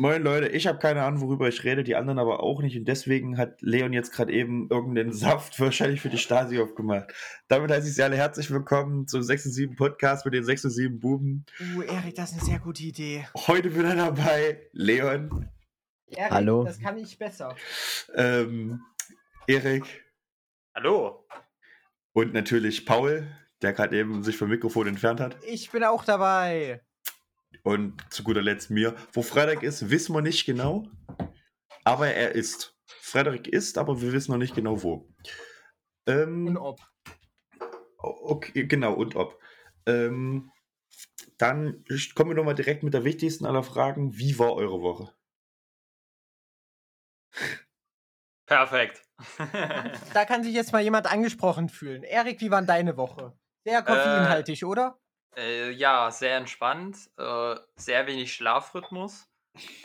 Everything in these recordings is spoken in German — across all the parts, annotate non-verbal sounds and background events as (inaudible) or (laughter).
Moin Leute, ich habe keine Ahnung, worüber ich rede, die anderen aber auch nicht und deswegen hat Leon jetzt gerade eben irgendeinen (laughs) Saft wahrscheinlich für die Stasi aufgemacht. Damit heiße ich Sie alle herzlich willkommen zum 6 und 7 Podcast mit den 6 und 7 Buben. Uh, Erik, das ist eine sehr gute Idee. Heute wieder dabei Leon. Erik, Hallo. Das kann ich besser. Ähm, Erik. Hallo. Und natürlich Paul, der gerade eben sich vom Mikrofon entfernt hat. Ich bin auch dabei. Und zu guter Letzt mir. Wo Frederik ist, wissen wir nicht genau. Aber er ist. Frederik ist, aber wir wissen noch nicht genau wo. Ähm, Und ob. Okay, genau, und ob. Ähm, dann kommen wir nochmal direkt mit der wichtigsten aller Fragen. Wie war eure Woche? Perfekt. Da kann sich jetzt mal jemand angesprochen fühlen. Erik, wie war deine Woche? Sehr koffeinhaltig, oder? Äh, ja, sehr entspannt. Äh, sehr wenig Schlafrhythmus.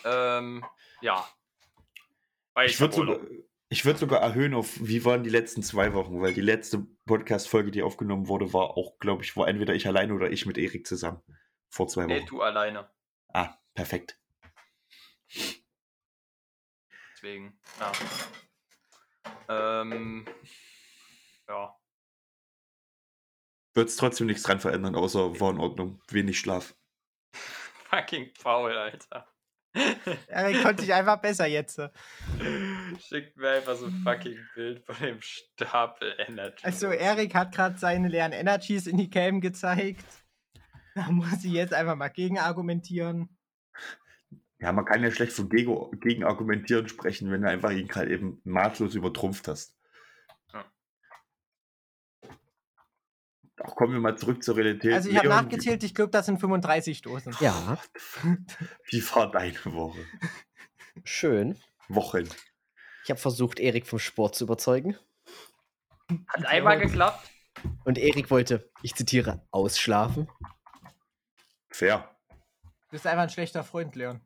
Ähm, ja. Weil Ich würde sogar, ich würd sogar erhöhen auf, wie waren die letzten zwei Wochen, weil die letzte Podcast-Folge, die aufgenommen wurde, war auch, glaube ich, war entweder ich alleine oder ich mit Erik zusammen. Vor zwei Nee, Wochen. du alleine. Ah, perfekt. Deswegen, ja. Ähm, ja. Wird es trotzdem nichts dran verändern, außer war in Ordnung. Wenig Schlaf. (laughs) Fucking faul, Alter. Erik konnte sich einfach besser jetzt. Schickt mir einfach so ein fucking Bild von dem Stapel Energy. Also, Erik hat gerade seine leeren Energies in die Cam gezeigt. Da muss ich jetzt einfach mal gegen argumentieren. Ja, man kann ja schlecht von Gego- gegen Argumentieren sprechen, wenn du einfach ihn gerade eben maßlos übertrumpft hast. Auch kommen wir mal zurück zur Realität. Also, ich habe nachgezählt, ich glaube, das sind 35 Dosen. Ja, (laughs) Wie war deine Woche? schön. Wochen. Ich habe versucht, Erik vom Sport zu überzeugen. Hat einmal geklappt. Und Erik wollte, ich zitiere, ausschlafen. Fair. Du bist einfach ein schlechter Freund, Leon.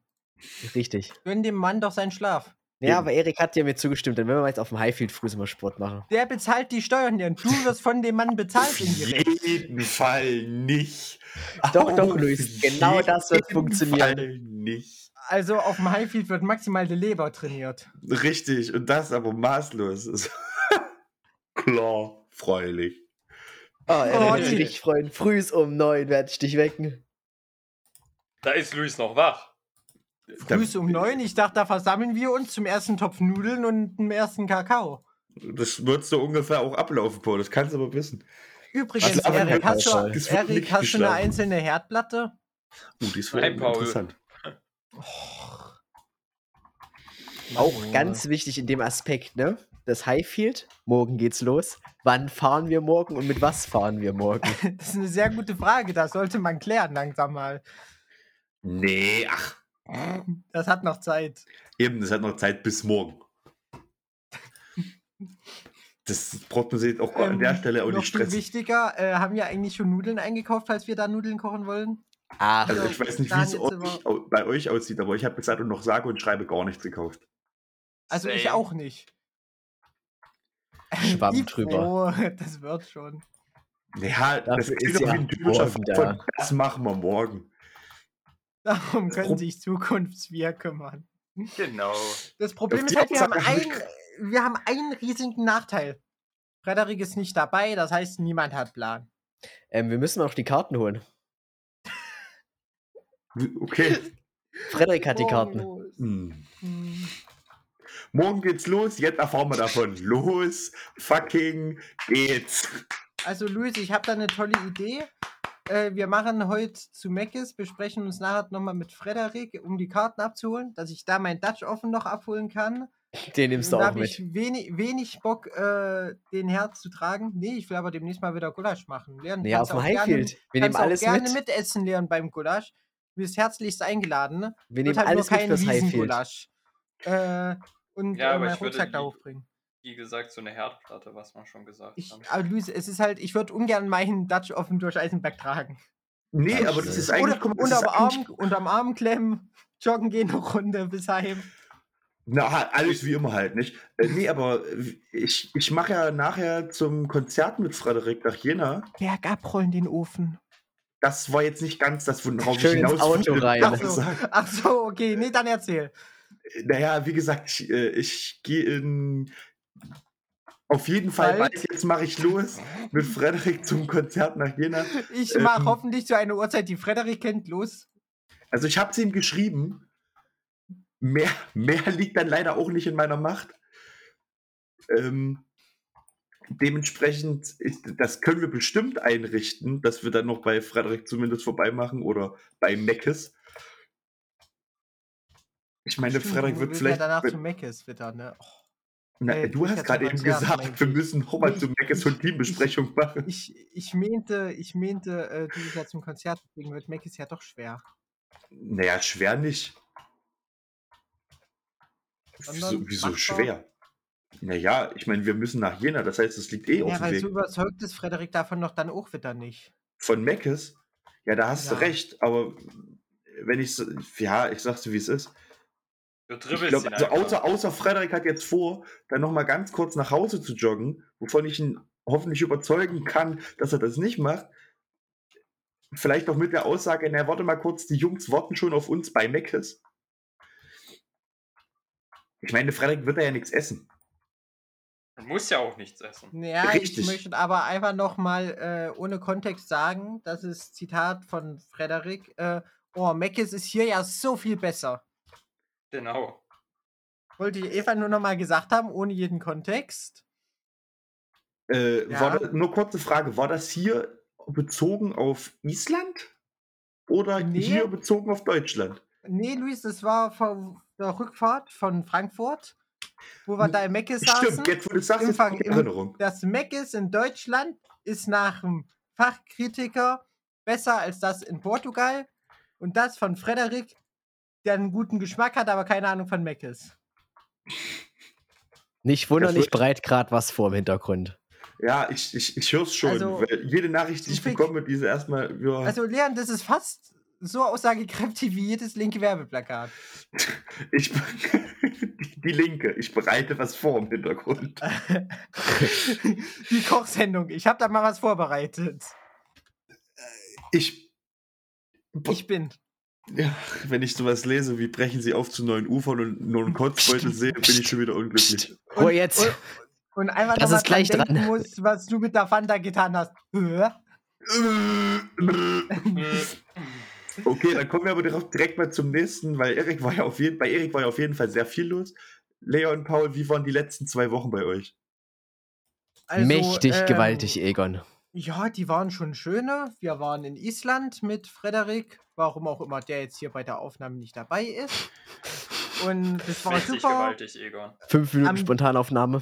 Richtig. Gönn dem Mann doch seinen Schlaf. Ja, Eben. aber Erik hat ja mir zugestimmt, dann werden wir jetzt auf dem Highfield früh mal Sport machen. Der bezahlt die Steuern, Leon. Du wirst von dem Mann bezahlt Auf jeden Fall nicht. Doch, doch, Luis, genau das wird jeden funktionieren. Fall nicht. Also auf dem Highfield wird maximal die Leber trainiert. Richtig, und das aber maßlos. (laughs) Klar, freulich. Oh, er Oh, wird sich freuen. Frühs um neun werde ich dich wecken. Da ist Luis noch wach. Frühs um neun. Ich dachte, da versammeln wir uns zum ersten Topf Nudeln und dem ersten Kakao. Das wird so ungefähr auch ablaufen, Paul. Das kannst du aber wissen. Übrigens, aber Erik, hast du, Erik, hast du eine einzelne Herdplatte? Uh, die ist Nein, Paul. interessant. Auch ganz wichtig in dem Aspekt, ne? Das Highfield, morgen geht's los. Wann fahren wir morgen und mit was fahren wir morgen? (laughs) Das ist eine sehr gute Frage. Das sollte man klären langsam mal. Nee, ach. (laughs) Das hat noch Zeit. Eben, das hat noch Zeit bis morgen. Das braucht man sich auch an Ähm, der Stelle auch noch nicht viel stressen. wichtiger, äh, haben wir eigentlich schon Nudeln eingekauft, falls wir da Nudeln kochen wollen? Ach, Also Also, ich weiß nicht, wie es euch, bei euch aussieht, aber ich habe gesagt und noch sage und schreibe gar nichts gekauft. Also ich Same. auch nicht. Schwamm drüber. Pro, (laughs) das wird schon. Ja, das klingt ist ja ein typischer Fall von, das machen wir morgen. (laughs) Darum können sich Zukunftswir kümmern. Genau. Das Problem ist halt, wir haben, ein, wir haben einen riesigen Nachteil. Frederik ist nicht dabei, das heißt, niemand hat Plan. ähm, wir müssen auch die Karten holen. Okay. (laughs) Frederik hat die Karten. Oh, Hm. hm. Morgen geht's los, jetzt erfahren wir davon. Los, fucking geht's. Also Luis, ich habe da eine tolle Idee. Äh, wir machen heute zu Meckes, besprechen uns nachher nochmal mit Frederik, um die Karten abzuholen, dass ich da mein Dutch offen noch abholen kann. (laughs) Den nimmst du Und auch habe mit. ich wenig, wenig Bock, äh, den Herz zu tragen. Nee, ich will aber demnächst mal wieder Gulasch machen. Leon, Nee, auf dem auch gerne- Highfield. Wir nehmen kannst auch alles gerne mit. mitessen, Leon, beim Gulasch. Du bist herzlichst eingeladen. Ne? Wir nehmen halt alles nur mit fürs Highfield. Äh, und Ja, äh, meinen würde Rucksack da hochbringen. Wie gesagt, so eine Herdplatte, was man schon gesagt Ich, hat. aber Luis, es ist halt, ich würde ungern meinen Dutch offen durch Eisenberg tragen. Nee, aber das ist eigentlich. Oder unterm, Arm, unterm Arm klemmen, (laughs) joggen gehen eine Runde bis heim. Na, alles wie immer halt, nicht? Äh, nee, aber ich, ich mache ja nachher zum Konzert mit Frederik nach Jena. Berg abrollen den Ofen. das war jetzt nicht ganz das, worauf ich Schön ins hinaus Auto (laughs) rein. Ach so, ach so, okay, nee, dann erzähl. Naja, wie gesagt, ich, äh, ich gehe in. Auf jeden Fall bald, jetzt mache ich los mit Frederik zum Konzert nach Jena. Ich mache Ähm. hoffentlich zu einer Uhrzeit, die Frederik kennt, los. Also ich habe es ihm geschrieben. Mehr, mehr liegt dann leider auch nicht in meiner Macht. Ähm, dementsprechend, ist, das können wir bestimmt einrichten, dass wir dann noch bei Frederik zumindest vorbeimachen oder bei Meckes. Ich meine, Frederik wird vielleicht. Ja danach zu Meckes wieder, ne? Oh, Na, äh, du hast gerade eben gesagt, meinte wir müssen auch mal Nee, zu Meckes und Teambesprechung machen. Ich, ich meinte, ich meinte, äh, du bist ja zum Konzert, deswegen wird Meckes ja doch schwer. Naja, schwer nicht. Wieso, Sondern wieso schwer? Naja, ich meine, wir müssen nach Jena, das heißt, es liegt eh auf Ja, dem weil Weg. so überzeugt ist Frederik davon noch dann auch wieder nicht. Von Meckes? Ja, da hast Ja. du recht, aber wenn ich so, ja, ich sag's dir, wie es ist. Du Ich dribbelst ihn also außer, außer Frederik hat jetzt vor, dann nochmal ganz kurz nach Hause zu joggen, wovon ich ihn hoffentlich überzeugen kann, dass er das nicht macht. Vielleicht auch mit der Aussage, na, warte mal kurz, die Jungs warten schon auf uns bei Meckes. Ich meine, Frederik wird da ja nichts essen. Man muss ja auch nichts essen. Ja, Richtig. ich möchte aber einfach nochmal äh, ohne Kontext sagen, das ist Zitat von Frederik, äh, oh, Meckes ist hier ja so viel besser. Genau. Wollte ich Eva nur nochmal gesagt haben, ohne jeden Kontext. Äh, Ja. war das, nur kurze Frage, war das hier bezogen auf Island oder Nee. hier bezogen auf Deutschland? Nee, Luis, das war vor der Rückfahrt von Frankfurt, wo wir da im Meckes saßen. Stimmt, jetzt wo du sagst, Im die Erinnerung. Das Meckes in Deutschland ist nach dem Fachkritiker besser als das in Portugal. Und das von Frederik, der einen guten Geschmack hat, aber keine Ahnung von Meckes. (laughs) Nicht wundern, Das ich bereit gerade was vor im Hintergrund. Ja, ich, ich, ich höre es schon. Also, jede Nachricht, die ich bekomme, diese erstmal, ja, Also, Leon, das ist fast so aussagekräftig wie jedes linke Werbeplakat. (laughs) ich, die, (laughs) die Linke, ich bereite was vor im Hintergrund. Die Kochsendung. Ich habe da mal was vorbereitet. Ich, Ich bin. Ja, wenn ich sowas lese, wie brechen sie auf zu neuen Ufern und nur einen Kotzbeutel sehe, bin ich schon wieder unglücklich. Oh, jetzt. Und, und einfach Das ist gleich dran muss, was du mit der Fanta getan hast. (laughs) Okay, dann kommen wir aber direkt, direkt mal zum nächsten, weil Erik war ja auf jeden, bei Erik war ja auf jeden Fall sehr viel los. Lea und Paul, wie waren die letzten zwei Wochen bei euch? Also, Mächtig ähm, gewaltig, Egon. Ja, die waren schon schöne. Wir waren in Island mit Frederik, warum auch immer der jetzt hier bei der Aufnahme nicht dabei ist. Und das war Mächtig super. gewaltig, Egon. Fünf Minuten am- Spontanaufnahme.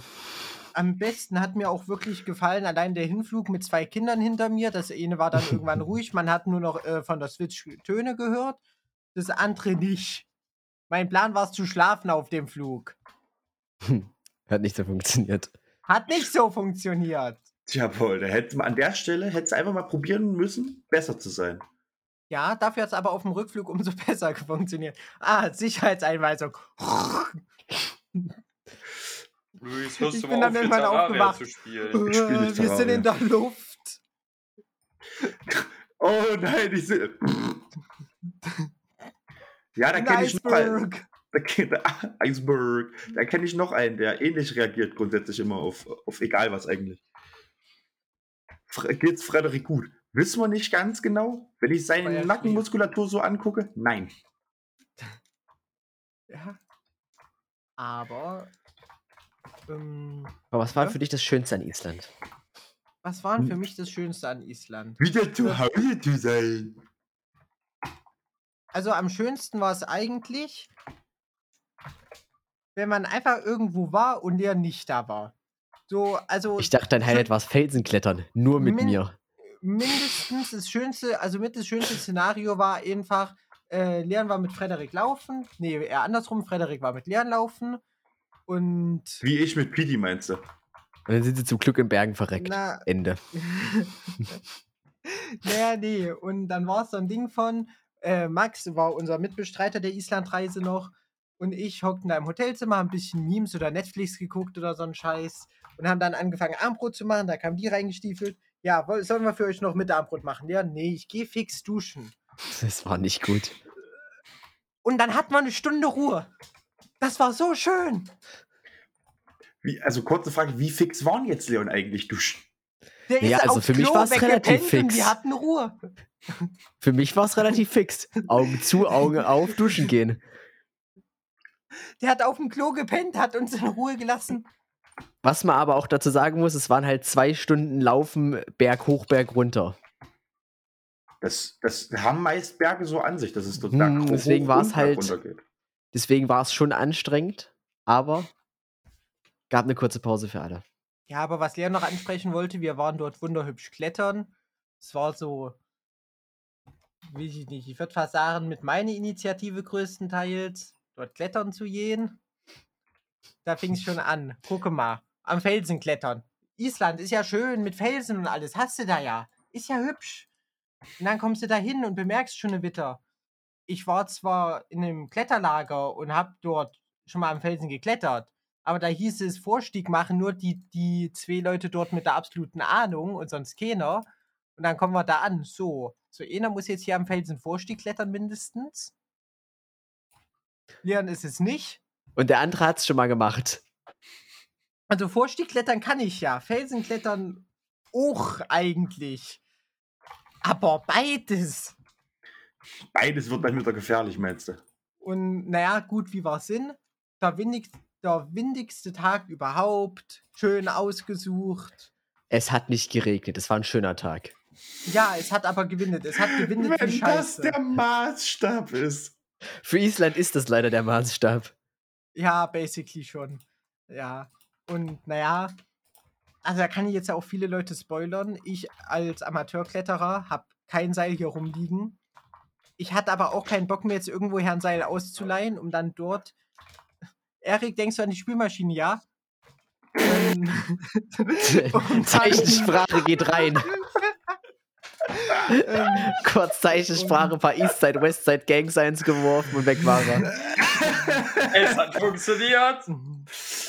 Am besten hat mir auch wirklich gefallen, allein der Hinflug mit zwei Kindern hinter mir. Das eine war dann irgendwann (laughs) ruhig. Man hat nur noch äh, von der Switch Töne gehört. Das andere nicht. Mein Plan war es zu schlafen auf dem Flug. Hat nicht so funktioniert. Hat nicht so funktioniert. Tja, Paul, da hätte man an der Stelle hätte einfach mal probieren müssen, besser zu sein. Ja, dafür hat es aber auf dem Rückflug umso (laughs) besser funktioniert. Ah, Sicherheitseinweisung. Luis, hörst Ich du bin mal dann auf, irgendwann aufgewacht. zu spielen? Ich spiel nicht Wir sind in der Luft. Oh nein, ich sehe. Ja, da kenne ich noch einen. Iceberg. Da, kenn- da, Iceberg. Da kenne ich noch einen, der ähnlich reagiert grundsätzlich immer auf, auf egal was eigentlich. Geht's Frederik gut? Wissen wir nicht ganz genau. Wenn ich seine Nackenmuskulatur so angucke, nein. (laughs) Ja. Aber. Ähm, Aber was war Ja? für dich das Schönste an Island? was war denn Hm. für mich das Schönste an Island? Wieder zu Hause zu sein. Also am schönsten war es eigentlich, wenn man einfach irgendwo war und der nicht da war. So, also Ich dachte, dein Highlight war das Felsenklettern. Nur mit Min- mir. mindestens das schönste, also mit das schönste Szenario war einfach, äh, Leon war mit Frederik laufen. Nee, eher andersrum, Frederik war mit Leon laufen. Und Wie ich mit Pidi meinst du? Und dann sind sie zum Glück in Bergen verreckt. na, Ende. (laughs) naja, nee. Und dann war es so ein Ding von, äh, Max war unser Mitbestreiter der Islandreise noch und ich hockten da im Hotelzimmer, haben ein bisschen Memes oder Netflix geguckt oder so ein Scheiß und haben dann angefangen, Armbrot zu machen. Da kam die reingestiefelt. Ja, sollen wir für euch noch Mittagbrot machen? Ja, nee, ich gehe fix duschen. Das war nicht gut. Und dann hatten wir eine Stunde Ruhe. Das war so schön. Wie, also kurze Frage, wie fix waren jetzt Leon eigentlich duschen? Der Ja, also für mich Klo war's relativ weggepennt Und fix. die hatten Ruhe. Für mich war es relativ fix. Augen zu, Augen auf, duschen gehen. Der hat auf dem Klo gepennt, hat uns in Ruhe gelassen. Was man aber auch dazu sagen muss, es waren halt zwei Stunden Laufen Berg hoch, Berg runter. Das, das haben meist Berge so an sich, dass es dort Hm, Berg hoch deswegen und war's Berg halt- runter geht. Deswegen war es schon anstrengend, aber gab eine kurze Pause für alle. Ja, aber was Leon noch ansprechen wollte, wir waren dort wunderhübsch klettern. Es war so, weiß ich nicht, ich würde fast sagen, mit meiner Initiative größtenteils, dort klettern zu gehen. Da fing es schon (laughs) an. Gucke mal, am Felsen klettern. Island ist ja schön mit Felsen und alles, hast du da ja. Ist ja hübsch. Und dann kommst du da hin und bemerkst schon eine Witter. Ich war zwar in einem Kletterlager und hab dort schon mal am Felsen geklettert, aber da hieß es, Vorstieg machen nur die, die zwei Leute dort mit der absoluten Ahnung und sonst keiner. Und dann kommen wir da an. So, so einer muss jetzt hier am Felsen Vorstieg klettern mindestens. Leon ist es nicht. Und der andere hat es schon mal gemacht. Also Vorstieg klettern kann ich ja. Felsen klettern auch eigentlich. Aber beides. Beides wird dann wieder gefährlich, meinst du? Und naja, gut, wie war Sinn? Der, windig, der windigste Tag überhaupt. Schön ausgesucht. Es hat nicht geregnet, es war ein schöner Tag. Ja, es hat aber gewindet. Es hat gewindet Wenn das Scheiße. der Maßstab ist. Für Island ist das leider der Maßstab. Ja, basically schon. Ja. Und naja, also da kann ich jetzt ja auch viele Leute spoilern. Ich als Amateurkletterer habe kein Seil hier rumliegen. Ich hatte aber auch keinen Bock mir jetzt irgendwoher ein Seil auszuleihen, um dann dort. (laughs) Erik, denkst du an die Spülmaschine, ja? (laughs) Ähm, (laughs) Zeichensprache geht rein. Ähm, (laughs) Kurz Zeichensprache, ein paar Eastside, Westside Gang Signs geworfen und weg war er. (laughs) Es hat funktioniert.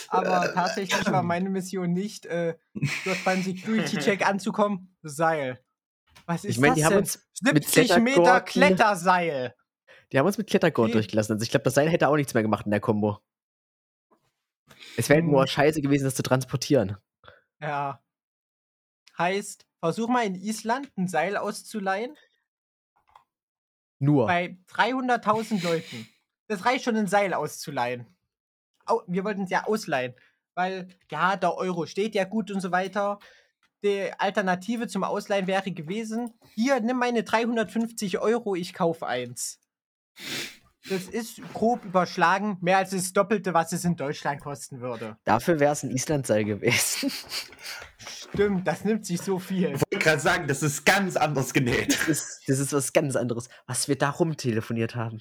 Aber tatsächlich war meine Mission nicht, äh, dort beim Security-Check anzukommen. Seil. Was ist Ich meine, die das haben denn? uns mit 70 Meter Kletterseil. Die haben uns mit Klettergurt Okay. durchgelassen. Also ich glaube, das Seil hätte auch nichts mehr gemacht in der Kombo. Es wäre Hm. nur scheiße gewesen, das zu transportieren. Ja. Heißt, versuch mal in Island ein Seil auszuleihen Nur. bei 300.000 Leuten. Das reicht schon, ein Seil auszuleihen. Au, wir wollten es ja ausleihen, weil ja, der Euro steht ja gut und so weiter. Die Alternative zum Ausleihen wäre gewesen, hier, nimm meine 350 Euro, ich kaufe eins. Das ist grob überschlagen, mehr als das Doppelte, was es in Deutschland kosten würde. Dafür wäre es ein Islandseil gewesen. Stimmt, das nimmt sich so viel. Ich wollte gerade sagen, das ist ganz anders genäht. Das ist, das ist was ganz anderes, was wir da rumtelefoniert haben.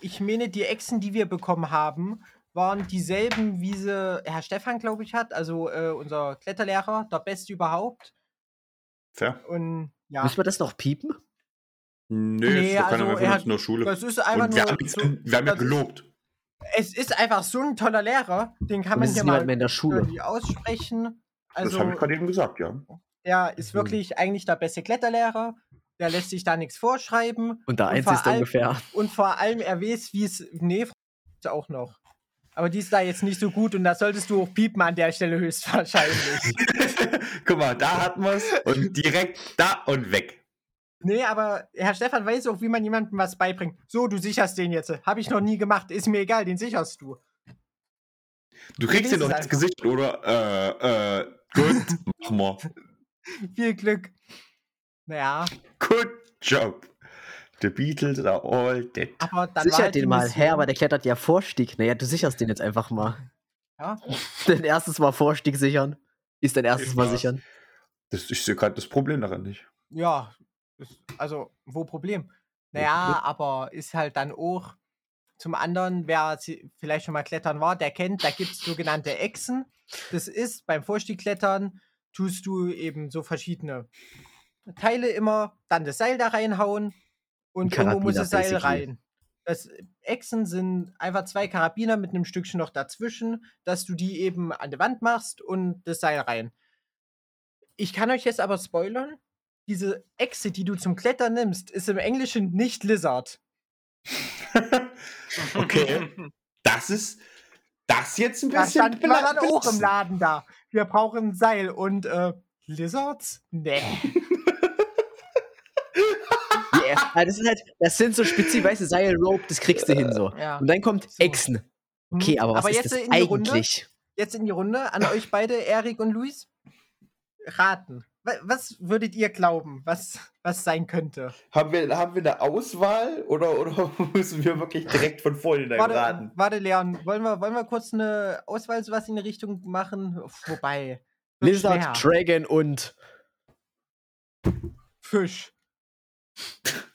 Ich meine, die Echsen, die wir bekommen haben, waren dieselben, wie sie Herr Stefan, glaube ich, hat. Also äh, unser Kletterlehrer, der Beste überhaupt. Fair. Und ja, Müssen wir das noch piepen? Nö, Nee, das keiner also er uns hat- in der Schule. das ist einfach Und wir nur. haben, jetzt, so, wir haben ja das- gelobt. Es ist einfach so ein toller Lehrer, den kann Und man hier niemand mal mehr in der Schule. irgendwie aussprechen. das Also, habe ich gerade eben gesagt, ja. er ist Mhm. wirklich eigentlich der beste Kletterlehrer. Der lässt sich da nichts vorschreiben. Und der allem- ungefähr. Und vor allem, er weiß, wie es. Nee, ist auch noch. Aber die ist da jetzt nicht so gut und da solltest du auch piepen an der Stelle höchstwahrscheinlich. (laughs) Guck mal, da hatten wir es und direkt da und weg. Nee, aber Herr Stefan weiß auch, wie man jemandem was beibringt. So, du sicherst den jetzt. Habe ich noch nie gemacht. Ist mir egal, den sicherst du. Du kriegst den doch ins Gesicht, oder? Äh, äh, gut, (laughs) mach mal. Viel Glück. Naja, Good job. The Beatles are all dead. aber dann war Sichert halt den mal. Mission- Hä, aber der klettert ja Vorstieg. Naja, du sicherst den jetzt einfach mal. Ja, (laughs) Dein erstes Mal Vorstieg sichern. Ist dein erstes Ich Mal sichern. Das, ich sehe gerade das Problem daran nicht. ja. Ist- Also, wo Problem? Naja, aber ist halt dann auch. Zum anderen, wer sie- vielleicht schon mal klettern war, der kennt, da gibt es sogenannte Echsen. Das ist beim Vorstiegklettern, tust du eben so verschiedene Teile immer, dann das Seil da reinhauen und irgendwo muss das Seil rein. Das Echsen sind einfach zwei Karabiner mit einem Stückchen noch dazwischen, dass du die eben an die Wand machst und das Seil rein. Ich kann euch jetzt aber spoilern. Diese Echse, die du zum Klettern nimmst, ist im Englischen nicht Lizard. (laughs) okay. Das ist das jetzt ein Da bisschen stand war dann auch im. Laden da. Wir brauchen ein Seil und äh, Lizards? Nee. (laughs) Yeah. Ah, das, ist halt, das sind so spezifisch, weißt du, Seil, Rope, das kriegst du hin so. Ja. Und dann kommt So. Echsen. Okay, Hm, aber was ist jetzt das in die Runde. eigentlich? Jetzt in die Runde an euch beide, Erik und Luis. Raten. Wa- Was würdet ihr glauben, was, was sein könnte? Haben wir, haben wir eine Auswahl oder, oder (laughs) müssen wir wirklich direkt von vornherein Warte, raten? warte, Leon, wollen wir, wollen wir kurz eine Auswahl sowas in die Richtung machen? Wobei. Lizard, schwer. Dragon und Fisch. (laughs)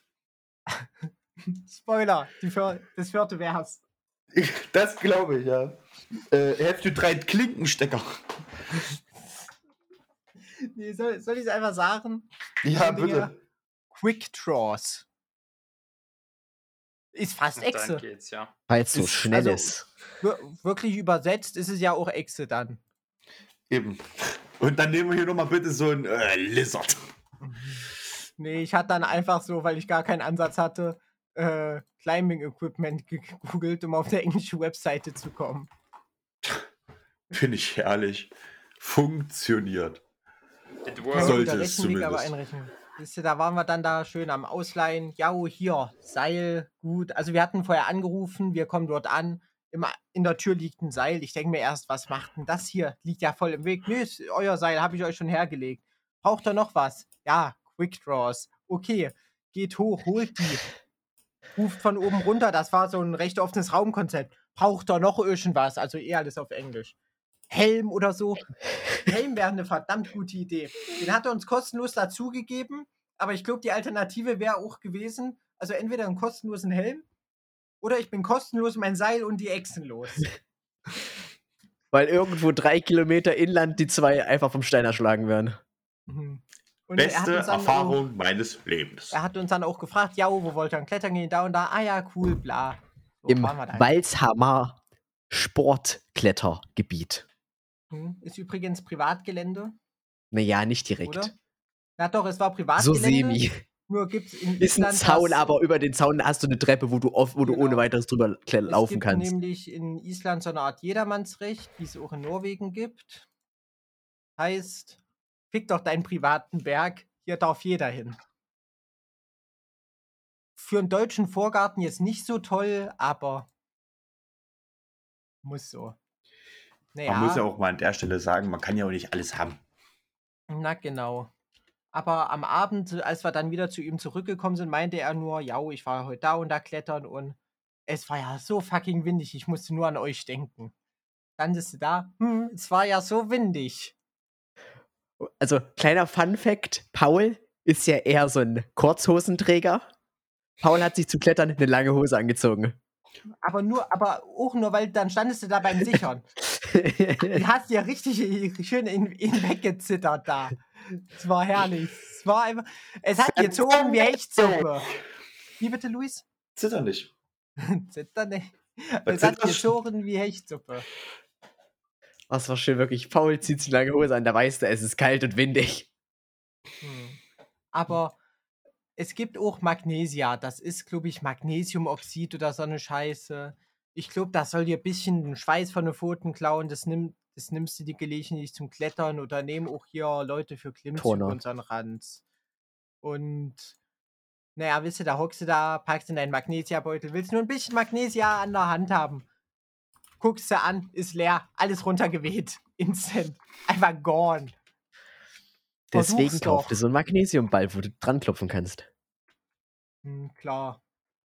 Spoiler, die vier, das vierte wär's. (laughs) Das glaube ich, ja. Äh, Hälfte drei Klinkenstecker. (laughs) Nee, soll, soll ich es einfach sagen? Ja, bitte. Quick Draws. Ist fast Dann Echse. geht's, ja. weil es so Ist- schnell also- ist. Wir, wirklich übersetzt ist es ja auch Echse dann. Eben. Und dann nehmen wir hier nochmal bitte so ein äh, Lizard. Nee, ich hatte dann einfach so, weil ich gar keinen Ansatz hatte, äh, Climbing Equipment gegoogelt, um auf der englischen Webseite zu kommen. Finde ich herrlich. Funktioniert. It works. Sollte da es Rechenweg aber zumindest. einrechnen. Wisst ihr, da waren wir dann da schön am Ausleihen. Ja, oh, hier, Seil, gut. Also wir hatten vorher angerufen, wir kommen dort an. Immer in der Tür liegt ein Seil. Ich denke mir erst, was macht denn das hier? Liegt ja voll im Weg. Nö, ist euer Seil, habe ich euch schon hergelegt. Braucht ihr noch was? Ja, Quick Draws. Okay, geht hoch, holt die. Ruft von oben runter. Das war so ein recht offenes Raumkonzept. Braucht ihr noch irgendwas? Also eh alles auf Englisch. Helm oder so. Helm wäre eine verdammt gute Idee. Den hat er uns kostenlos dazugegeben, aber ich glaube, die Alternative wäre auch gewesen, also entweder einen kostenlosen Helm oder ich bin kostenlos mein Seil und die Echsen los. (laughs) Weil irgendwo drei Kilometer inland die zwei einfach vom Stein erschlagen werden. Mhm. Beste dann Erfahrung meines Lebens. Auch, er hat uns dann auch gefragt, ja, wo wollt ihr denn klettern gehen? Da und da. Ah ja, cool, bla. So Im. Walshammer Sportklettergebiet. Hm, Ist übrigens Privatgelände, Naja, nicht direkt. oder? Na doch, es war So Privatgelände. semi. Nur gibt es in Ist ein Island Zaun, das- aber über den Zaun hast du eine Treppe, wo du, oft, wo du ohne Genau. weiteres drüber kle- Es laufen gibt kannst. nämlich in Island so eine Art Jedermannsrecht, wie es auch in Norwegen gibt. Heißt, fick doch deinen privaten Berg, hier darf jeder hin. Für einen deutschen Vorgarten jetzt nicht so toll, aber muss so. Naja, Man muss ja auch mal an der Stelle sagen, man kann ja auch nicht alles haben. na genau. Aber am Abend, als wir dann wieder zu ihm zurückgekommen sind, meinte er nur, ja, ich war heute da und da klettern und es war ja so fucking windig, ich musste nur an euch denken. Standest du da? Hm, es war ja so windig. Also, kleiner Fun Fact: Paul ist ja eher so ein Kurzhosenträger. Paul hat sich zum Klettern eine lange Hose angezogen. Aber nur, aber auch nur, weil dann standest du da beim (laughs) Sichern. (laughs) Du hast ja richtig schön in, in weggezittert da. Es war herrlich. Es war einfach. Es hat gezogen wie Hechtsuppe. Wie bitte, Luis? Zitter nicht. (laughs) Zitter nicht. Es hat gezogen wie Hechtsuppe. Das war schön, wirklich. Paul zieht sich lange Hose an, da weißt du, es ist kalt und windig. Hm. Aber es gibt auch Magnesia. Das ist, glaube ich, Magnesiumoxid oder so eine Scheiße. Ich glaube, das soll dir ein bisschen den Schweiß von den Pfoten klauen. Das, nimm, das nimmst du die gelegentlich zum Klettern oder nehmen auch hier Leute für so einen Ranz. Und naja, wisst ihr, da hockst du da, packst in deinen Magnesiabeutel, willst nur ein bisschen Magnesia an der Hand haben. Guckst du an, ist leer, alles runtergeweht. (laughs) Instant. Einfach gone. Deswegen Versuch's doch. dir so einen Magnesiumball, wo du dran klopfen kannst. Hm, klar.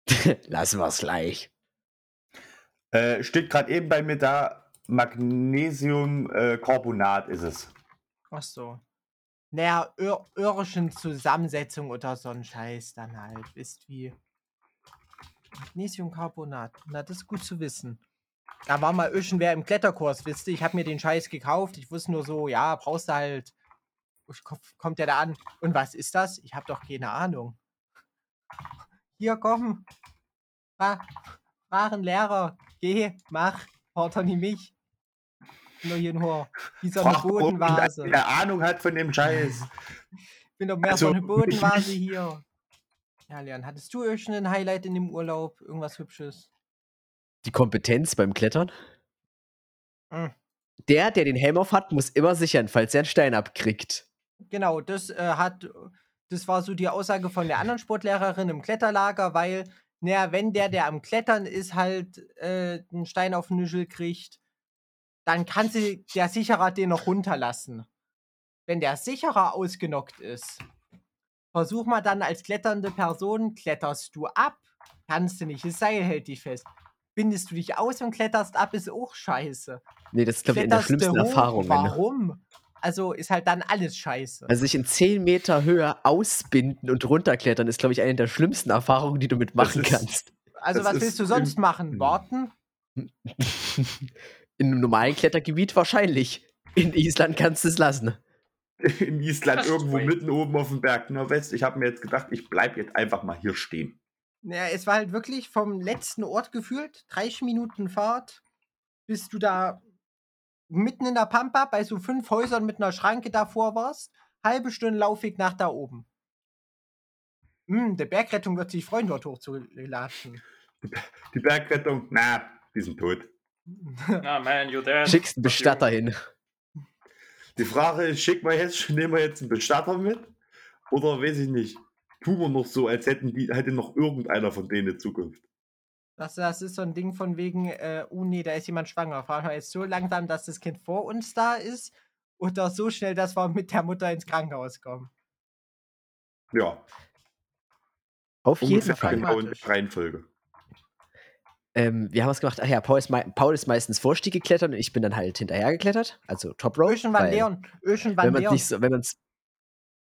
(laughs) Lassen wir's gleich. Äh, steht gerade eben bei mir da, Magnesiumcarbonat ist es. Ach so. Naja, ir irischen Zusammensetzung oder so ein Scheiß dann halt. Ist wie Magnesiumcarbonat. Na, das ist gut zu wissen. Da war mal irgendwer im Kletterkurs, wisst ihr. Ich habe mir den Scheiß gekauft. Ich wusste nur so, ja, brauchst du halt. Kommt der da an? Und was ist das? Ich habe doch keine Ahnung. Hier, komm. Fra fragen Lehrer. Geh, mach. Fordern die mich. Nur hier nur wie so eine Roman, Bodenvase. Der Ahnung hat von dem Scheiß. Ich bin doch mehr Also, so eine Bodenvase hier. Ja, Leon, hattest du irgendein Highlight in dem Urlaub? Irgendwas Hübsches? Die Kompetenz beim Klettern. Hm. Der, der den Helm auf hat, muss immer sichern, falls er einen Stein abkriegt. Genau, das äh, hat, das war so die Aussage von der anderen Sportlehrerin im Kletterlager, weil, naja, wenn der, der am Klettern ist, halt äh, einen Stein auf den Nüschel kriegt, dann kann sie der Sicherer den noch runterlassen. Wenn der Sicherer ausgenockt ist, versuch mal dann als kletternde Person, kletterst du ab, kannst du nicht, das Seil hält dich fest. Bindest du dich aus und kletterst ab, ist auch scheiße. Nee, das ist, glaube ich, eine der schlimmsten hoch, Erfahrungen. Warum? Also ist halt dann alles scheiße. Also sich in 10 Meter Höhe ausbinden und runterklettern ist, glaube ich, eine der schlimmsten Erfahrungen, die du mitmachen ist- kannst. Also was willst du sonst machen? Warten? (laughs) In einem normalen Klettergebiet wahrscheinlich. In Island kannst du es lassen. (laughs) In Island Fast irgendwo mitten oben auf dem Berg Nordwest. Ich habe mir jetzt gedacht, ich bleibe jetzt einfach mal hier stehen. Naja, es war halt wirklich vom letzten Ort gefühlt, 30 Minuten Fahrt, bis du da mitten in der Pampa bei so fünf Häusern mit einer Schranke davor warst. Halbe Stunde Laufweg nach da oben. Hm, der Bergrettung wird sich freuen, dort hochzulatschen. (laughs) Die Bergrettung, na, die sind tot. Ah, man, you're dead. Schickst einen Bestatter you- hin. Die Frage ist, schick mal jetzt, nehmen wir jetzt einen Bestatter mit? Oder weiß ich nicht, tun wir noch so, als hätten die, hätte noch irgendeiner von denen eine Zukunft. Das, das ist so ein Ding von wegen, äh, oh nee, da ist jemand schwanger. Fahren wir jetzt so langsam, dass das Kind vor uns da ist oder so schnell, dass wir mit der Mutter ins Krankenhaus kommen. Ja, Auf jeden ungefähr Fall. genau in Reihenfolge. Ähm, wir haben es gemacht, ach ja, Paul ist, Paul ist meistens Vorstieg geklettert und ich bin dann halt hinterher geklettert, also Top Rope. Öschen van weil Leon, Öschen Wenn Leon. nicht so, wenn man es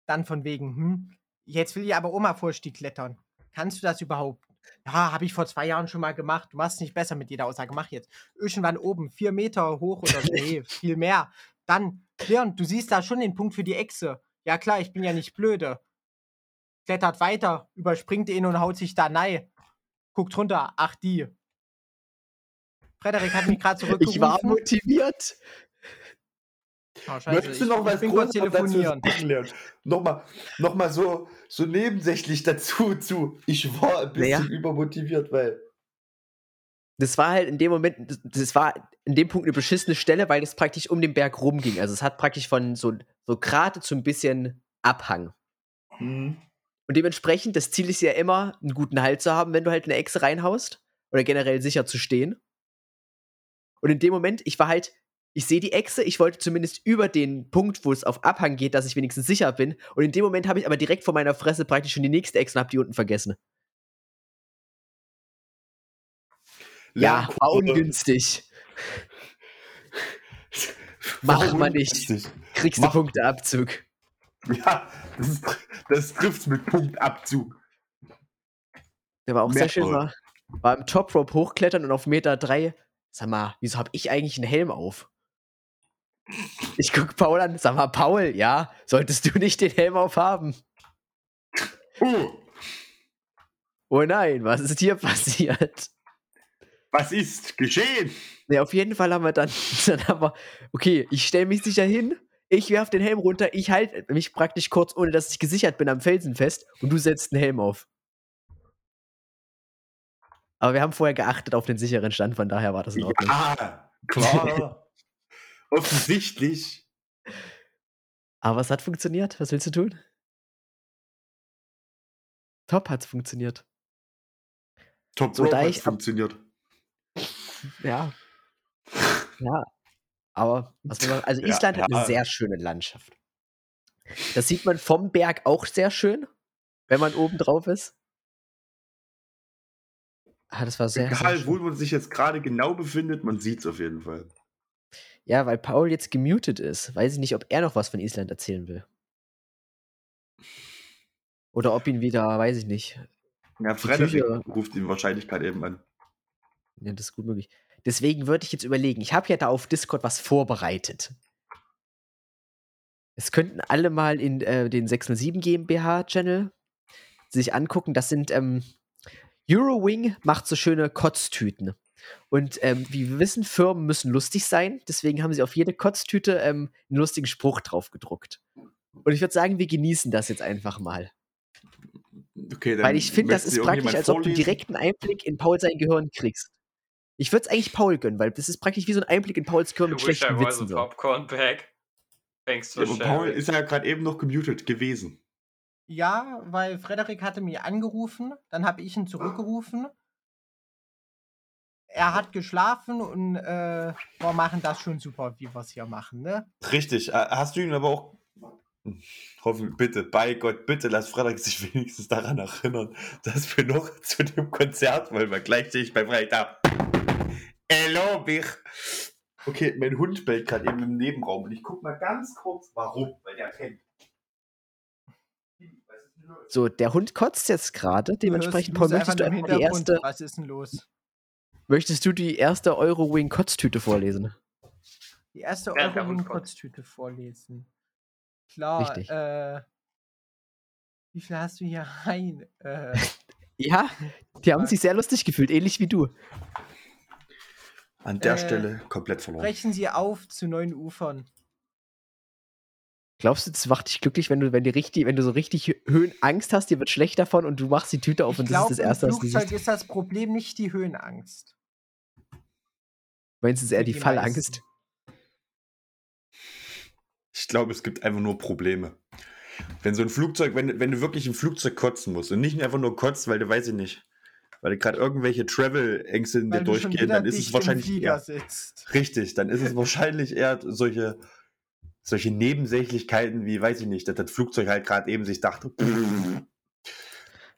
Dann von wegen, hm, jetzt will ich aber Oma Vorstieg klettern. Kannst du das überhaupt? Ja, habe ich vor zwei Jahren schon mal gemacht. Du machst es nicht besser mit jeder Aussage. Mach jetzt. Irgendwann oben, vier Meter hoch oder so. Nee, (laughs) viel mehr. Dann, Leon, du siehst da schon den Punkt für die Echse. Ja klar, ich bin ja nicht blöde. Klettert weiter, überspringt ihn und haut sich da nein. Guckt runter, ach die. Frederik hat mich gerade zurückgerufen. Ich war motiviert. Oh, Möchtest du ich- noch was kurz telefonieren. Nochmal, nochmal so, so nebensächlich dazu, zu. Ich war ein bisschen Naja. übermotiviert, weil. Das war halt in dem Moment, das- das war in dem Punkt eine beschissene Stelle, weil es praktisch um den Berg rumging. Also es hat praktisch von so, so Grate zu ein bisschen Abhang. Hm, Und dementsprechend, das Ziel ist ja immer, einen guten Halt zu haben, wenn du halt eine Echse reinhaust. Oder generell sicher zu stehen. Und in dem Moment, ich war halt, ich sehe die Echse, ich wollte zumindest über den Punkt, wo es auf Abhang geht, dass ich wenigstens sicher bin. Und in dem Moment habe ich aber direkt vor meiner Fresse praktisch schon die nächste Echse und habe die unten vergessen. Ja, war ungünstig. (laughs) Mach mal nicht. Kriegst du Punkteabzug. Ja, das, ist, das trifft's mit Punktabzug. Der war auch sehr schön, war, war im Top Rope hochklettern und auf Meter drei. Sag mal, wieso habe ich eigentlich einen Helm auf? Ich guck Paul an, sag mal, Paul, ja, solltest du nicht den Helm aufhaben? Oh, Oh nein, was ist hier passiert? was ist geschehen? Ne, auf jeden Fall haben wir dann, (laughs) dann haben wir, okay, ich stelle mich sicher hin, ich werf den Helm runter, ich halte mich praktisch kurz, ohne dass ich gesichert bin, am Felsen fest und du setzt den Helm auf. Aber wir haben vorher geachtet auf den sicheren Stand, von daher war das in Ordnung. Ja, klar. (laughs) Offensichtlich. Aber es hat funktioniert. Was willst du tun? Top hat's funktioniert. Top So, hat funktioniert. Ja. Ja. Aber was man, also Ja, Island hat ja. eine sehr schöne Landschaft. Das sieht man vom Berg auch sehr schön, wenn man oben drauf ist. Ah, das war sehr, sehr Egal, wo schön. man sich jetzt gerade genau befindet, man sieht's auf jeden Fall. Ja, weil Paul jetzt gemutet ist. Weiß ich nicht, ob er noch was von Island erzählen will. Oder ob ihn wieder, weiß ich nicht. Ja, Frederik ruft ihn wahrscheinlich gerade eben an. Ja, das ist gut möglich. Deswegen würde ich jetzt überlegen, ich habe ja da auf Discord was vorbereitet. Es könnten alle mal in äh, den 607 GmbH-Channel sich angucken. Das sind ähm, Eurowing macht so schöne Kotztüten. Und ähm, wie wir wissen, Firmen müssen lustig sein. Deswegen haben sie auf jede Kotztüte ähm, einen lustigen Spruch drauf gedruckt. Und ich würde sagen, wir genießen das jetzt einfach mal. Okay, dann Weil ich finde, das ist praktisch, als ob du vorlesen? direkt einen Einblick in Paul sein Gehirn kriegst. Ich würde es eigentlich Paul gönnen, weil das ist praktisch wie so ein Einblick in Pauls Gehirn I mit wish I schlechten was a Witzen. So. popcorn bag. Thanks Ja, for aber Paul ist ja gerade eben noch gemutet gewesen. Ja, weil Frederik hatte mich angerufen, dann habe ich ihn zurückgerufen. Er hat geschlafen und äh, wir machen das schon super, wie wir es hier machen, ne? Richtig. Äh, Hast du ihn aber auch. Hm, Hoffen, bitte, bei Gott, bitte lass Frederik sich wenigstens daran erinnern, dass wir noch (laughs) zu dem Konzert wollen, weil gleich stehe ich bei Freitag. Hello, Bich. Okay, mein Hund bellt gerade eben im Nebenraum und ich guck mal ganz kurz, warum, weil der kennt. So, der Hund kotzt jetzt gerade. Dementsprechend, Paul, möchtest du einfach die erste, Was ist denn los? Möchtest du die erste Eurowing-Kotztüte vorlesen? Die erste Ja, Euro-Kotztüte vorlesen. Klar, Richtig. äh. Wie viel hast du hier rein? Äh, (laughs) Ja, die haben sich sehr lustig gefühlt, ähnlich wie du. An der Äh, Stelle komplett verloren. brechen sie auf zu neuen Ufern. Glaubst du, das macht dich glücklich, wenn du, wenn, die richtig, wenn du so richtig Höhenangst hast, dir wird schlecht davon und du machst die Tüte auf Ich und glaube, das ist das Erste, was du Flugzeug siehst? ist das Problem nicht die Höhenangst. Meinst du, es ist eher die die Fallangst? Ich glaube, es gibt einfach nur Probleme. Wenn so ein Flugzeug, wenn, wenn du wirklich ein Flugzeug kotzen musst und nicht einfach nur kotzt, weil du, weiß ich nicht, weil du gerade irgendwelche Travel-Ängste in dir durchgehen, dann ist es im wahrscheinlich eher, sitzt. richtig, dann ist es wahrscheinlich eher solche, solche Nebensächlichkeiten wie, weiß ich nicht, dass das Flugzeug halt gerade eben sich dachte,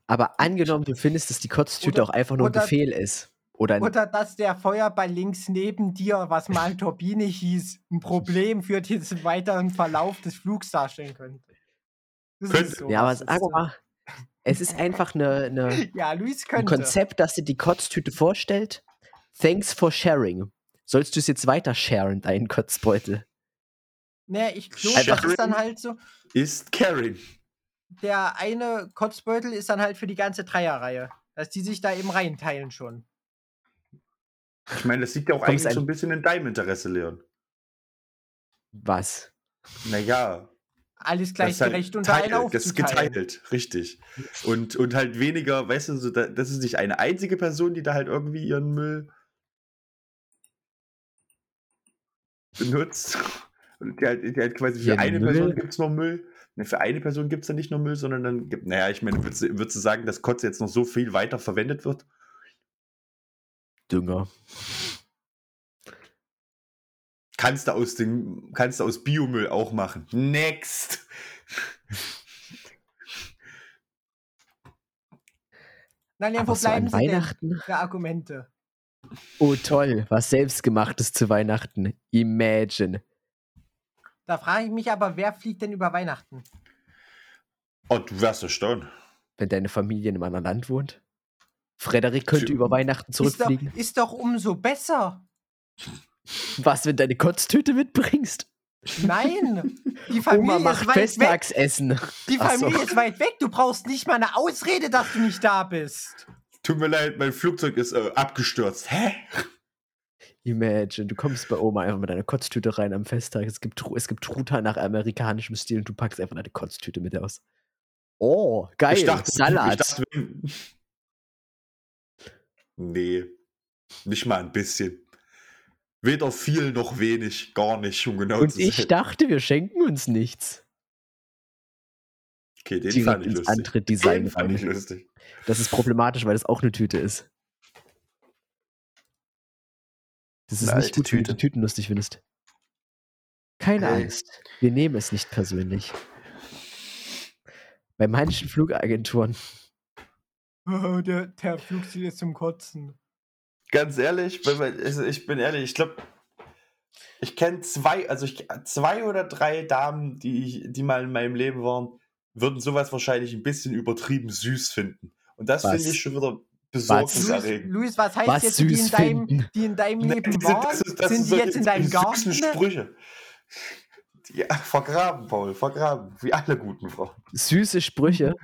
Aber angenommen, du findest, dass die Kotztüte Oder- auch einfach nur ein Befehl ist. Oder Oder dass der Feuerball links neben dir, was mal Turbine hieß, ein Problem für den weiteren Verlauf des Flugs darstellen könnte. Das Könnte. ist so. ja, aber sag so. mal, es ist einfach eine, eine, (laughs) Ja, Luis ein. Konzept, das dir die Kotztüte vorstellt. Thanks for sharing. Sollst du es jetzt weiter sharen, deinen Kotzbeutel? Ne, ich glaube, Einfach das ist dann halt so. ist caring. Der eine Kotzbeutel ist dann halt für die ganze Dreierreihe. Dass die sich da eben reinteilen schon. Ich meine, das liegt ja auch Kommst eigentlich ein- so ein bisschen in deinem Interesse, Leon. Was? Naja, Alles halt gleichgerecht unter einen teilt, das ist geteilt, richtig. Und, und halt weniger, weißt du, so, das ist nicht eine einzige Person, die da halt irgendwie ihren Müll benutzt. Und die halt, die halt quasi für Ihren eine Müll? Person gibt es noch Müll. Für eine Person gibt es dann nicht nur Müll, sondern dann gibt, naja, ich meine, würdest, du- würdest du sagen, dass Kotze jetzt noch so viel weiter verwendet wird? Dünger. Kannst du aus dem, kannst du aus Biomüll auch machen. Next! Na, Leon, Aber wo so bleiben an sie denn Weihnachten? für Argumente? Oh toll, was selbstgemachtes zu Weihnachten. Imagine. Da frage ich mich aber, wer fliegt denn über Weihnachten? Oh, du wärst erstaunt. Wenn deine Familie in einem anderen Land wohnt. Frederik könnte Tja. über Weihnachten Ist doch, zurückfliegen. ist doch umso besser. Was, wenn deine Kotztüte mitbringst? Nein, die Oma Familie macht ist weit weg. Festtagsessen. Die Ach so. Familie ist weit weg. Du brauchst nicht mal eine Ausrede, dass du nicht da bist. Tut mir leid, mein Flugzeug ist äh, abgestürzt. Hä? Imagine, du kommst bei Oma einfach mit deiner Kotztüte rein am Festtag. Es gibt, es gibt Truthahn nach amerikanischem Stil und du packst einfach deine Kotztüte mit aus. Oh, geil. Ich dachte, Salat. Ich dachte, nee, nicht mal ein bisschen. Weder viel noch wenig, gar nicht, um genau und zu ich sein. dachte, wir schenken uns nichts. okay, den direkt fand ich lustig. andere Design (laughs) Den fand ich lustig. Das ist problematisch, weil das auch eine Tüte ist. Das ist Eine nicht gut, wenn du Tüte. Tüten lustig findest. Keine Hey. Angst. Wir nehmen es nicht persönlich. Bei manchen Flugagenturen. Oh, (laughs) der, der Flugziel ist zum Kotzen. Ganz ehrlich, man, also ich bin ehrlich, ich glaube, ich kenne zwei, also ich, zwei oder drei Damen, die, ich, die mal in meinem Leben waren, würden sowas wahrscheinlich ein bisschen übertrieben süß finden. Und das finde ich schon wieder Luis, besorgniserregend. Luis, was heißt Was jetzt, die in, deinem, die in deinem Ne, Leben diese- waren? das ist- das Sind die so jetzt in deinem Garten? Sprüche. Ja, vergraben, Paul, vergraben. Wie alle guten Frauen. Süße Sprüche.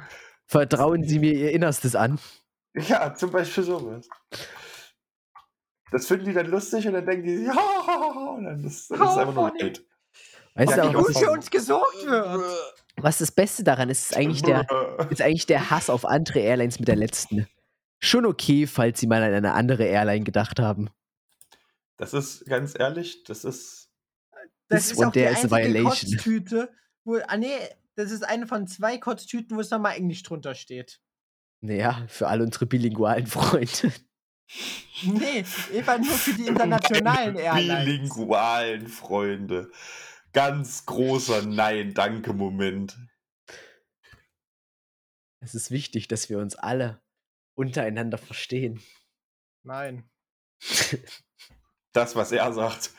Vertrauen Sie mir Ihr Innerstes an. Ja, zum Beispiel sowas. Das finden die dann lustig und dann denken die, ja, und dann ist das ist einfach nur Hate. Weißt Ja, du auch, gut was, für uns gesorgt wird. was das Beste daran ist, ist eigentlich der, (laughs) ist eigentlich der Hass auf andere Airlines mit der letzten. Schon okay, falls sie mal an eine andere Airline gedacht haben. Das ist ganz ehrlich, das ist. Das This ist one auch die is a einzige violation. Kotztüte, wo, ah nee, das ist eine von zwei Kotztüten, wo es nochmal Englisch drunter steht. Naja, für alle unsere bilingualen Freunde. Nee, einfach nur für die internationalen Airlines. Bilingualen Freunde. Ganz großer Nein-Danke-Moment. Es ist wichtig, dass wir uns alle untereinander verstehen. Nein. Das, was er sagt.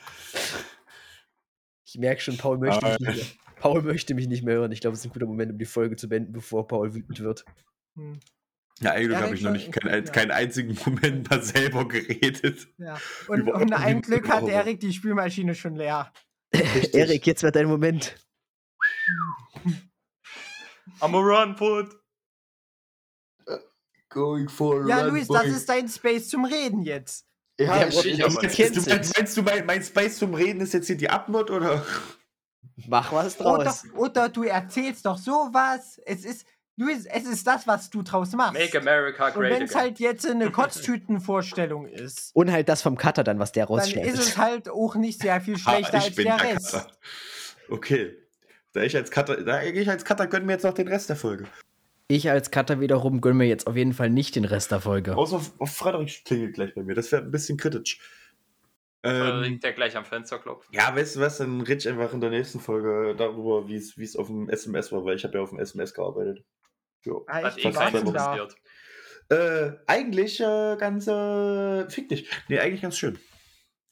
Ich merke schon, Paul möchte, nicht Paul möchte mich nicht mehr hören. Ich glaube, es ist ein guter Moment, um die Folge zu beenden, bevor Paul wütend wird. Hm. Ja, eigentlich Ja, habe ich noch ich- nicht keinen, ja. keinen einzigen Moment mal selber geredet. Ja. (laughs) Und, Über- und ein Glück hat Erik die Spülmaschine schon leer. (laughs) Erik, jetzt wird dein Moment. (laughs) I'm a run, put. Going for Ja, Luis, das ist dein Space zum Reden jetzt. Ja, Der ich, ich, ich, meinst, du, meinst, meinst du, mein, mein Space zum Reden ist jetzt hier die Abmod oder? Mach was Oder, draus. oder du erzählst doch sowas. Es ist, es ist das, was du draus machst. Make America Und great wenn es halt jetzt eine (laughs) Kotztütenvorstellung ist, Und halt das vom Cutter dann, was der dann ist es halt auch nicht sehr viel (laughs) Ah, schlechter ich als bin der der Rest. Cutter. Okay. Da ich als Cutter, da ich als Cutter gönnen mir jetzt noch den Rest der Folge. Ich als Cutter wiederum gönne mir jetzt auf jeden Fall nicht den Rest der Folge. Außer auf, auf Frederik klingelt gleich bei mir. Das wäre ein bisschen kritisch. Oder Ähm, liegt der gleich am Fenster klopfen? ja, weißt du was, dann rede ich einfach in der nächsten Folge darüber, wie es wie es auf dem SMS war, weil ich habe ja auf dem SMS gearbeitet. Jo. Ah, Hat ich eh keinen interessiert. Äh, eigentlich äh, ganz äh, fick dich. Nee, eigentlich ganz schön.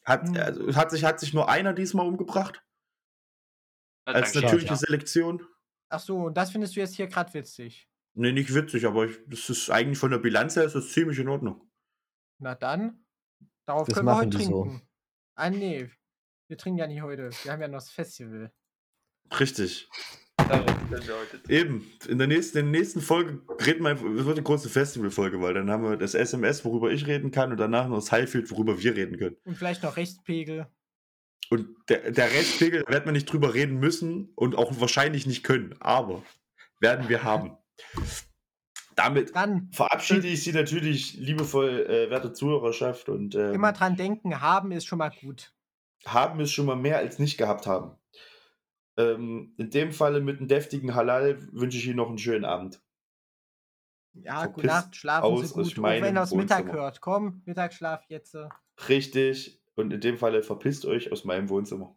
Hat, Hm. also, hat, sich, hat sich nur einer diesmal umgebracht, Na, als natürliche ja. Selektion. Ach so, und das findest du jetzt hier gerade witzig. Nee, nicht witzig, aber ich, das ist eigentlich von der Bilanz her ist das ziemlich in Ordnung. Na dann, darauf Das können wir machen heute die so. Ah nee, wir trinken ja nicht heute. Wir haben ja noch das Festival. Richtig. Eben, in der nächsten, in der nächsten Folge reden wir, einfach- es wird eine große Festivalfolge, weil dann haben wir das SMS, worüber ich reden kann, und danach noch das Highfield, worüber wir reden können. Und vielleicht noch Rechtspegel. Und der, der Restpegel, da wird man nicht drüber reden müssen und auch wahrscheinlich nicht können, aber werden wir haben. Damit Dann verabschiede ich Sie natürlich liebevoll, äh, werte Zuhörerschaft, und ähm, immer dran denken, haben ist schon mal gut. haben es schon mal mehr als nicht gehabt haben. Ähm, in dem Falle mit einem deftigen Halal wünsche ich Ihnen noch einen schönen Abend. Ja, Verpiss gute Nacht, schlafen aus Sie gut. Auch wenn ihr aus Mittag hört. Komm, Mittagsschlaf jetzt. Richtig. Und in dem Falle verpisst euch aus meinem Wohnzimmer.